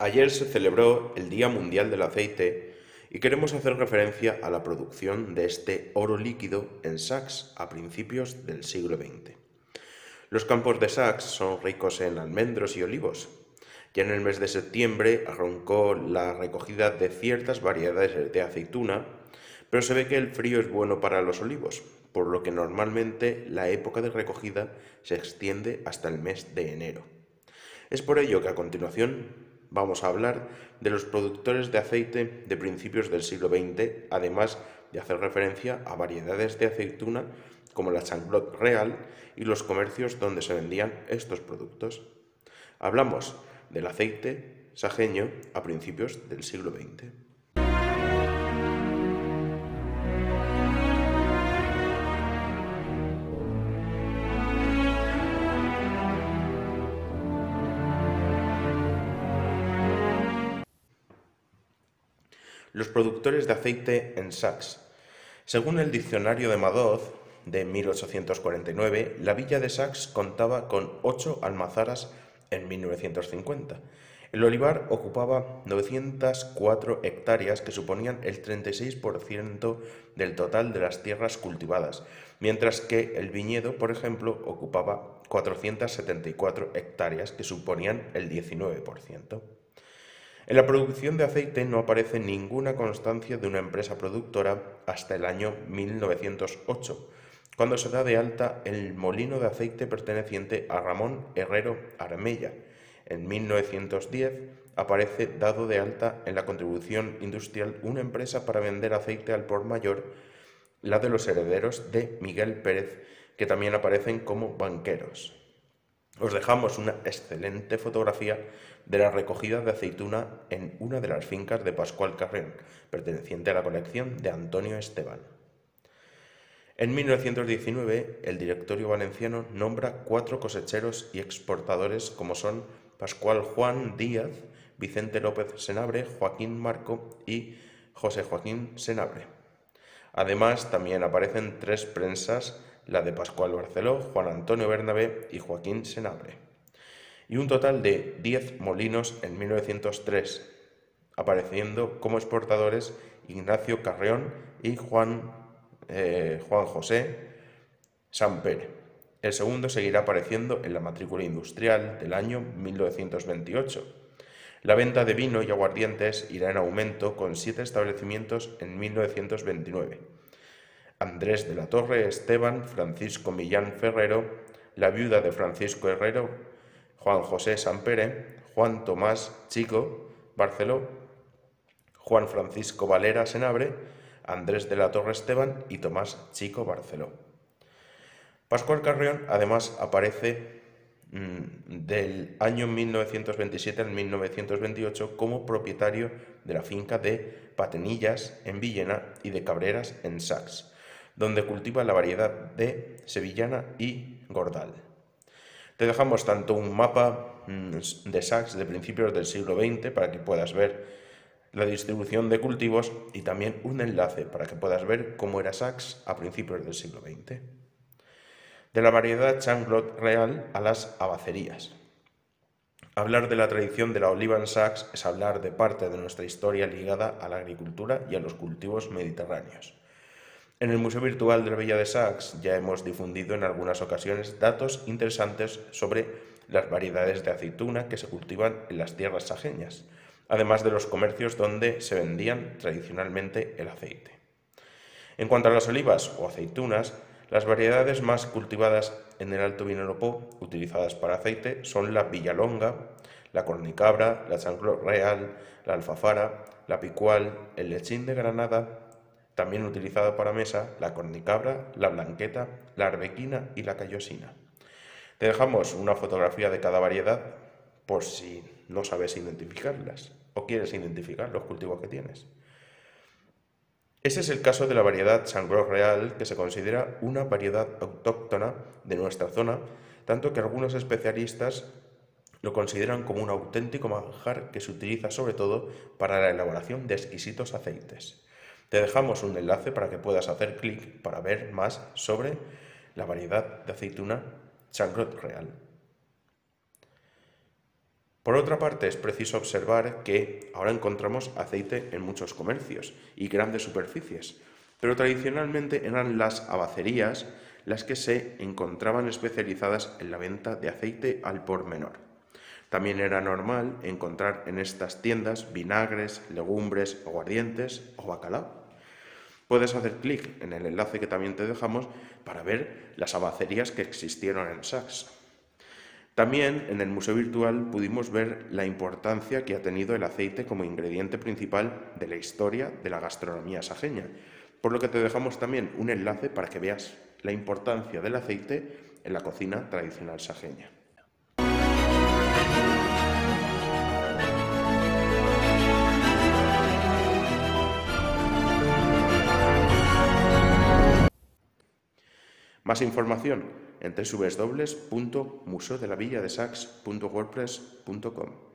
Ayer se celebró el Día Mundial del Aceite y queremos hacer referencia a la producción de este oro líquido en Sachs a principios del siglo XX. Los campos de Sachs son ricos en almendros y olivos. Ya en el mes de septiembre arrancó la recogida de ciertas variedades de aceituna, pero se ve que el frío es bueno para los olivos, por lo que normalmente la época de recogida se extiende hasta el mes de enero. Es por ello que a continuación vamos a hablar de los productores de aceite de principios del siglo XX, además de hacer referencia a variedades de aceituna como la Changlot Real y los comercios donde se vendían estos productos. Hablamos del aceite sajeño a principios del siglo XX. Los productores de aceite en Sax. Según el diccionario de Madoz de 1849, la villa de Sax contaba con ocho almazaras en 1950. El olivar ocupaba 904 hectáreas que suponían el 36% del total de las tierras cultivadas, mientras que el viñedo, por ejemplo, ocupaba 474 hectáreas que suponían el 19%. En la producción de aceite no aparece ninguna constancia de una empresa productora hasta el año 1908, cuando se da de alta el molino de aceite perteneciente a Ramón Herrero Armella. En 1910 aparece dado de alta en la contribución industrial una empresa para vender aceite al por mayor, la de los herederos de Miguel Pérez, que también aparecen como banqueros. Os dejamos una excelente fotografía de la recogida de aceituna en una de las fincas de Pascual Carrión, perteneciente a la colección de Antonio Esteban. En 1919, el directorio valenciano nombra cuatro cosecheros y exportadores como son Pascual Juan Díaz, Vicente López Senabre, Joaquín Marco y José Joaquín Senabre. Además, también aparecen tres prensas la de Pascual Barceló, Juan Antonio Bernabé y Joaquín Senabre. Y un total de 10 molinos en 1903, apareciendo como exportadores Ignacio Carreón y Juan, eh, Juan José Sampere. El segundo seguirá apareciendo en la matrícula industrial del año 1928. La venta de vino y aguardientes irá en aumento con siete establecimientos en 1929. Andrés de la Torre Esteban, Francisco Millán Ferrero, la viuda de Francisco Herrero, Juan José Sampere, Juan Tomás Chico Barceló, Juan Francisco Valera Senabre, Andrés de la Torre Esteban y Tomás Chico Barceló. Pascual Carrión además aparece mm, del año 1927 al 1928 como propietario de la finca de Patenillas en Villena y de Cabreras en Sax donde cultiva la variedad de sevillana y gordal. Te dejamos tanto un mapa mm, de sax de principios del siglo XX para que puedas ver la distribución de cultivos y también un enlace para que puedas ver cómo era sax a principios del siglo XX. De la variedad Changlot real a las abacerías. Hablar de la tradición de la oliva en Sax es hablar de parte de nuestra historia ligada a la agricultura y a los cultivos mediterráneos. En el Museo Virtual de la Villa de Sax ya hemos difundido en algunas ocasiones datos interesantes sobre las variedades de aceituna que se cultivan en las tierras sajeñas, además de los comercios donde se vendían tradicionalmente el aceite. En cuanto a las olivas o aceitunas, las variedades más cultivadas en el Alto Vinalopó utilizadas para aceite son la Villalonga, la Cornicabra, la Chanclo Real, la Alfafara, la Picual, el Lechín de Granada, también utilizado para mesa la cornicabra, la blanqueta, la arbequina y la callosina. Te dejamos una fotografía de cada variedad por si no sabes identificarlas o quieres identificar los cultivos que tienes. Ese es el caso de la variedad Sangro Real, que se considera una variedad autóctona de nuestra zona, tanto que algunos especialistas lo consideran como un auténtico manjar que se utiliza sobre todo para la elaboración de exquisitos aceites. Te dejamos un enlace para que puedas hacer clic para ver más sobre la variedad de aceituna Changrot Real. Por otra parte, es preciso observar que ahora encontramos aceite en muchos comercios y grandes superficies, pero tradicionalmente eran las abacerías las que se encontraban especializadas en la venta de aceite al por menor. También era normal encontrar en estas tiendas vinagres, legumbres, aguardientes o bacalao. Puedes hacer clic en el enlace que también te dejamos para ver las abacerías que existieron en Sachs. También en el Museo Virtual pudimos ver la importancia que ha tenido el aceite como ingrediente principal de la historia de la gastronomía sajeña, por lo que te dejamos también un enlace para que veas la importancia del aceite en la cocina tradicional sajeña. Más información en www.museodelavilladesax.wordpress.com.